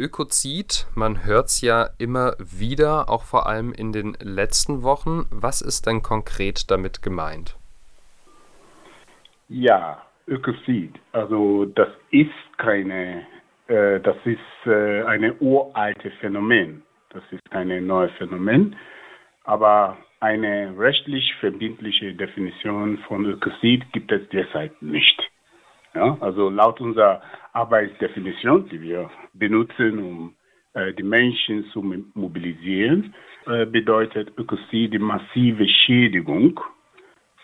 Ökozid, man hört es ja immer wieder, auch vor allem in den letzten Wochen. Was ist denn konkret damit gemeint? Ja, Ökozid, also das ist keine, äh, das ist äh, eine uralte Phänomen. Das ist kein neues Phänomen, aber eine rechtlich verbindliche Definition von Ökozid gibt es derzeit nicht. Ja, also laut unserer Arbeitsdefinition, die wir benutzen, um äh, die Menschen zu mobilisieren, äh, bedeutet Ökozid die massive Schädigung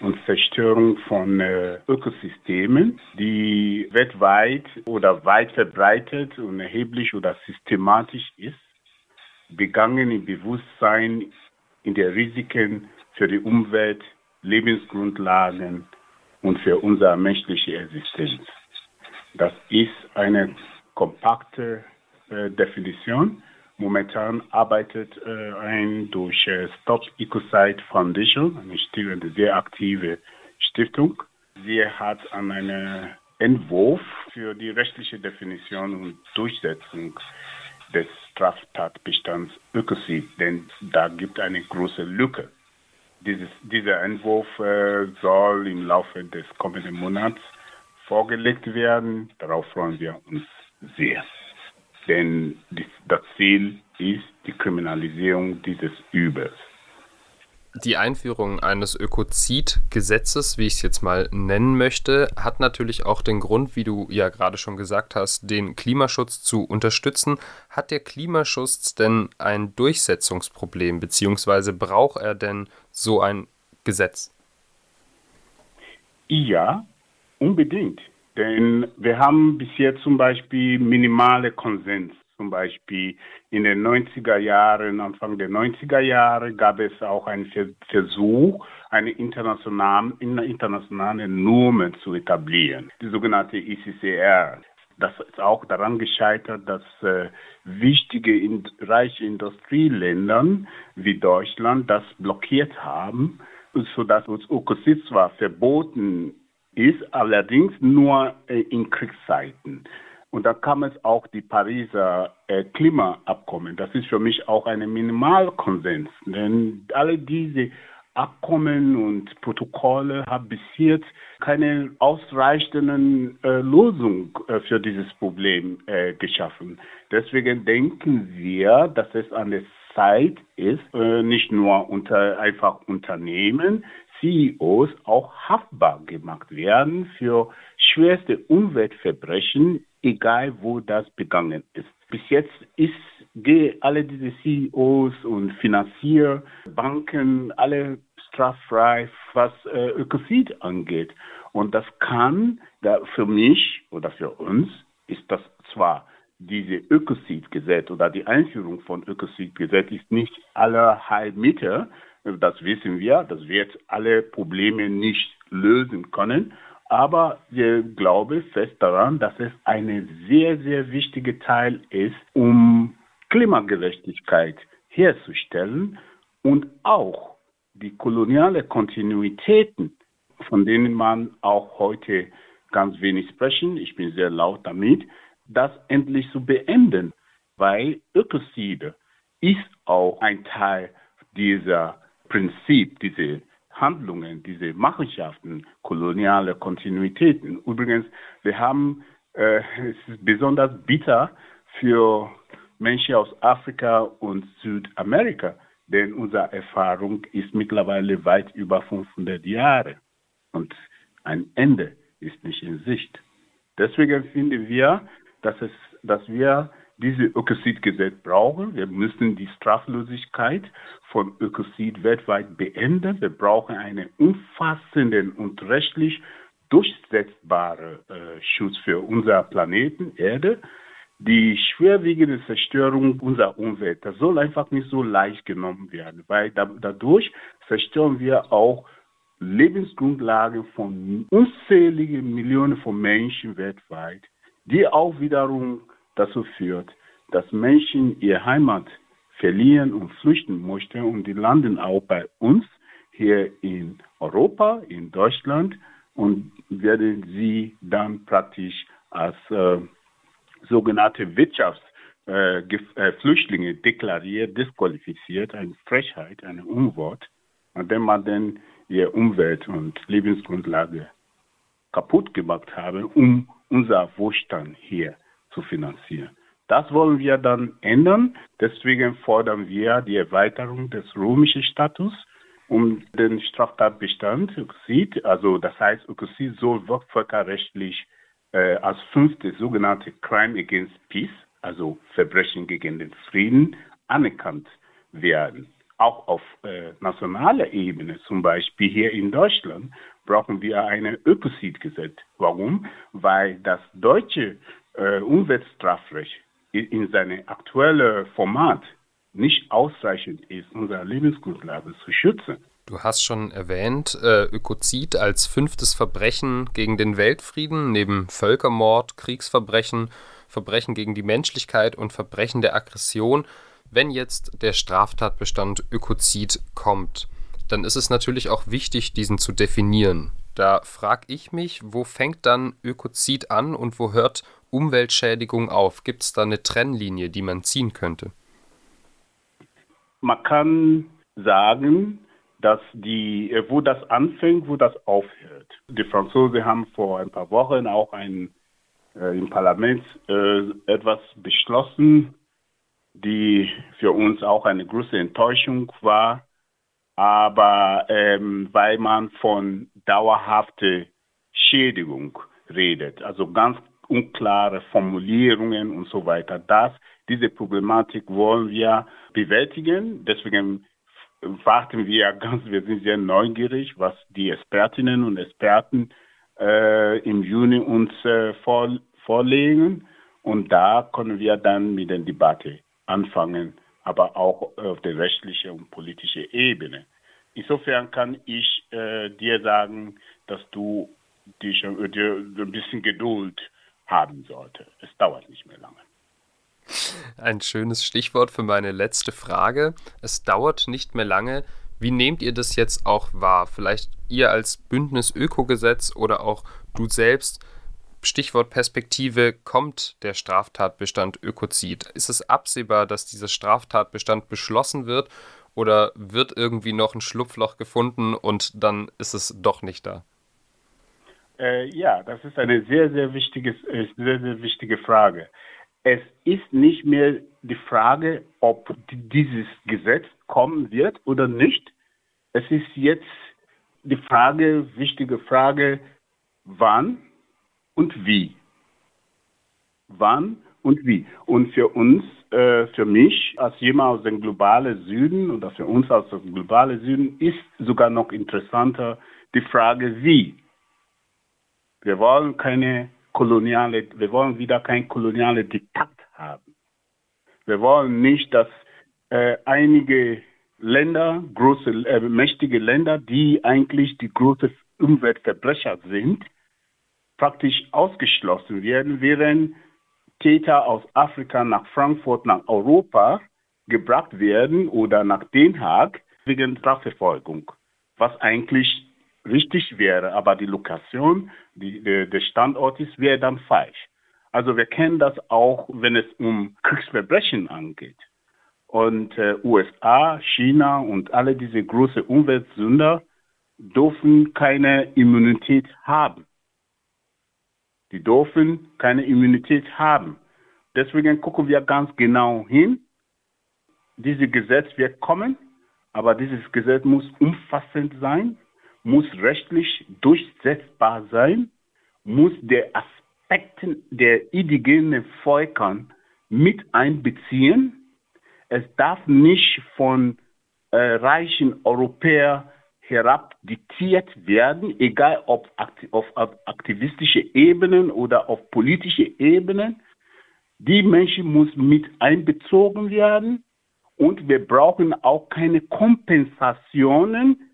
und Zerstörung von äh, Ökosystemen, die weltweit oder weit verbreitet und erheblich oder systematisch ist, begangen im Bewusstsein in der Risiken für die Umwelt, Lebensgrundlagen und für unsere menschliche Existenz. Das ist eine kompakte äh, Definition. Momentan arbeitet äh, ein durch äh, Stop Ecocide Foundation, eine, sehr aktive Stiftung. Sie hat an einem Entwurf für die rechtliche Definition und Durchsetzung des Straftatbestands Ökozid, denn da gibt eine große Lücke. Dieses, dieser Entwurf äh, soll im Laufe des kommenden Monats vorgelegt werden. Darauf freuen wir uns sehr. Denn das Ziel ist die Kriminalisierung dieses Übels. Die Einführung eines Ökozid-Gesetzes, wie ich es jetzt mal nennen möchte, hat natürlich auch den Grund, wie du ja gerade schon gesagt hast, den Klimaschutz zu unterstützen. Hat der Klimaschutz denn ein Durchsetzungsproblem, beziehungsweise braucht er denn so ein Gesetz? Ja, unbedingt. Denn wir haben bis jetzt zum Beispiel minimale Konsens zum Beispiel in den 90er Jahren, Anfang der 90er Jahre gab es auch einen Versuch, eine internationale, internationale Normen zu etablieren, die sogenannte ICCR. Das ist auch daran gescheitert, dass äh, wichtige in, reiche Industrieländer wie Deutschland das blockiert haben, sodass uns Ökozid zwar verboten ist, allerdings nur äh, in Kriegszeiten. Und da kam es auch die Pariser äh, Klimaabkommen. Das ist für mich auch ein Minimalkonsens, denn alle diese Abkommen und Protokolle haben bis jetzt keine ausreichenden äh, Lösung äh, für dieses Problem äh, geschaffen. Deswegen denken wir, dass es an der Zeit ist, äh, nicht nur unter einfach Unternehmen, CEOs auch haftbar gemacht werden für schwerste Umweltverbrechen egal wo das begangen ist. Bis jetzt ist alle diese CEOs und Finanzier, Banken, alle straffrei, was äh, Ökozid angeht. Und das kann da für mich oder für uns ist das zwar diese Ökozidgesetz oder die Einführung von Ökozidgesetz ist nicht aller Heilmittel, das wissen wir, das wird alle Probleme nicht lösen können, aber wir glauben fest daran, dass es ein sehr, sehr wichtiger Teil ist, um Klimagerechtigkeit herzustellen und auch die koloniale Kontinuitäten, von denen man auch heute ganz wenig sprechen, ich bin sehr laut damit, das endlich zu beenden, weil Ökozide ist auch ein Teil dieser Prinzip, diese Handlungen, diese Machenschaften, koloniale Kontinuitäten. Übrigens, wir haben, äh, es ist besonders bitter für Menschen aus Afrika und Südamerika, denn unsere Erfahrung ist mittlerweile weit über 500 Jahre und ein Ende ist nicht in Sicht. Deswegen finden wir, dass, es, dass wir diese Ökozidgesetz brauchen. Wir müssen die Straflosigkeit von Ökozid weltweit beenden. Wir brauchen einen umfassenden und rechtlich durchsetzbaren äh, Schutz für unser Planeten Erde. Die schwerwiegende Zerstörung unserer Umwelt, das soll einfach nicht so leicht genommen werden, weil da, dadurch zerstören wir auch Lebensgrundlagen von unzähligen Millionen von Menschen weltweit, die auch wiederum dazu führt, dass Menschen ihre Heimat verlieren und flüchten möchten und die landen auch bei uns hier in Europa, in Deutschland und werden sie dann praktisch als äh, sogenannte Wirtschafts äh, äh, deklariert, disqualifiziert, eine Frechheit, eine Unwort, an dem man dann ihre Umwelt und Lebensgrundlage kaputt gemacht habe, um unser Wohlstand hier zu finanzieren. Das wollen wir dann ändern. Deswegen fordern wir die Erweiterung des römischen Status um den Straftatbestand Ökozid. Also das heißt, Ökozid soll völkerrechtlich äh, als fünfte sogenannte Crime Against Peace, also Verbrechen gegen den Frieden, anerkannt werden. Auch auf äh, nationaler Ebene, zum Beispiel hier in Deutschland, brauchen wir ein Ökozidgesetz. Warum? Weil das deutsche äh, Umweltstrafrecht in seinem aktuellen Format nicht ausreichend ist, unsere Lebensgrundlage zu schützen. Du hast schon erwähnt, äh, Ökozid als fünftes Verbrechen gegen den Weltfrieden, neben Völkermord, Kriegsverbrechen, Verbrechen gegen die Menschlichkeit und Verbrechen der Aggression. Wenn jetzt der Straftatbestand Ökozid kommt, dann ist es natürlich auch wichtig, diesen zu definieren. Da frage ich mich, wo fängt dann Ökozid an und wo hört Umweltschädigung auf? Gibt es da eine Trennlinie, die man ziehen könnte? Man kann sagen, dass die, äh, wo das anfängt, wo das aufhört. Die Franzosen haben vor ein paar Wochen auch ein, äh, im Parlament äh, etwas beschlossen, die für uns auch eine große Enttäuschung war. Aber ähm, weil man von dauerhafter Schädigung redet, also ganz unklare Formulierungen und so weiter. Das, diese Problematik wollen wir bewältigen. Deswegen warten wir ganz, wir sind sehr neugierig, was die Expertinnen und Experten äh, im Juni uns äh, vor, vorlegen. Und da können wir dann mit der Debatte anfangen, aber auch auf der rechtlichen und politischen Ebene. Insofern kann ich äh, dir sagen, dass du dich, äh, dir ein bisschen Geduld haben sollte. Es dauert nicht mehr lange. Ein schönes Stichwort für meine letzte Frage. Es dauert nicht mehr lange. Wie nehmt ihr das jetzt auch wahr? Vielleicht ihr als Bündnis Ökogesetz oder auch du selbst. Stichwort Perspektive, kommt der Straftatbestand Ökozid? Ist es absehbar, dass dieser Straftatbestand beschlossen wird oder wird irgendwie noch ein Schlupfloch gefunden und dann ist es doch nicht da? Äh, ja, das ist eine sehr, sehr, wichtige, äh, sehr, sehr wichtige Frage. Es ist nicht mehr die Frage, ob dieses Gesetz kommen wird oder nicht. Es ist jetzt die Frage, wichtige Frage, wann und wie. Wann und wie. Und für uns, äh, für mich als jemand aus dem globalen Süden oder für uns aus dem globalen Süden ist sogar noch interessanter die Frage, wie. Wir wollen keine koloniale, wir wollen wieder kein koloniale Diktat haben. Wir wollen nicht, dass äh, einige Länder, große, äh, mächtige Länder, die eigentlich die großen Umweltverbrecher sind, praktisch ausgeschlossen werden, während Täter aus Afrika nach Frankfurt, nach Europa gebracht werden oder nach Den Haag wegen Strafverfolgung, was eigentlich richtig wäre, aber die Lokation die, der, der Standort ist, wäre dann falsch. Also wir kennen das auch, wenn es um Kriegsverbrechen angeht. Und äh, USA, China und alle diese großen Umweltsünder dürfen keine Immunität haben. Die dürfen keine Immunität haben. Deswegen gucken wir ganz genau hin. Dieses Gesetz wird kommen, aber dieses Gesetz muss umfassend sein muss rechtlich durchsetzbar sein, muss der Aspekte der indigenen Völkern mit einbeziehen. Es darf nicht von äh, reichen Europäern herab diktiert werden, egal ob auf aktivistische Ebenen oder auf politische Ebenen. Die Menschen muss mit einbezogen werden und wir brauchen auch keine Kompensationen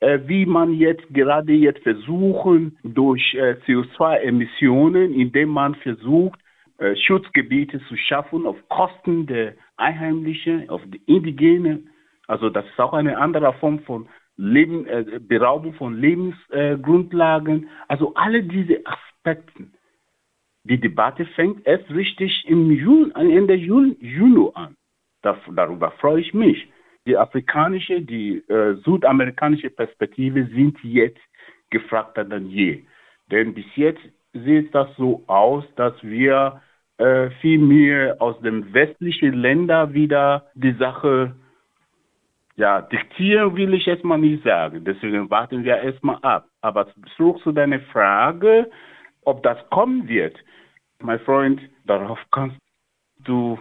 äh, wie man jetzt gerade jetzt versuchen, durch äh, CO2-Emissionen, indem man versucht, äh, Schutzgebiete zu schaffen auf Kosten der Einheimischen, auf die Indigenen. Also das ist auch eine andere Form von Leben, äh, Beraubung von Lebensgrundlagen. also alle diese Aspekte die Debatte fängt erst richtig im Juni, Ende Juni, Juni an. Das, darüber freue ich mich. Die afrikanische, die äh, südamerikanische Perspektive sind jetzt gefragter denn je. Denn bis jetzt sieht das so aus, dass wir äh, viel mehr aus den westlichen Ländern wieder die Sache ja, diktieren will ich jetzt mal nicht sagen. Deswegen warten wir erstmal ab. Aber zurück zu deiner Frage, ob das kommen wird. Mein Freund, darauf kannst du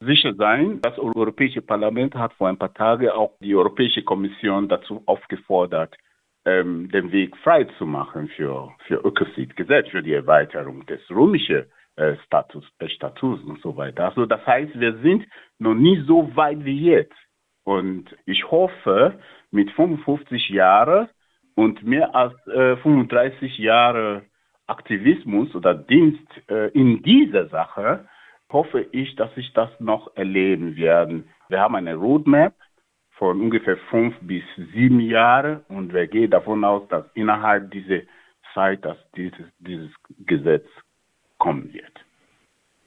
sicher sein. Das Europäische Parlament hat vor ein paar Tagen auch die Europäische Kommission dazu aufgefordert, ähm, den Weg frei zu machen für, für Ökozid-Gesetz, für die Erweiterung des römischen äh, Status, Status und so weiter. Also das heißt, wir sind noch nie so weit wie jetzt. Und ich hoffe, mit 55 Jahren und mehr als äh, 35 Jahre Aktivismus oder Dienst äh, in dieser Sache, hoffe ich, dass ich das noch erleben werde. Wir haben eine Roadmap von ungefähr fünf bis sieben Jahren und wir gehen davon aus, dass innerhalb dieser Zeit, dass dieses, dieses Gesetz kommen wird.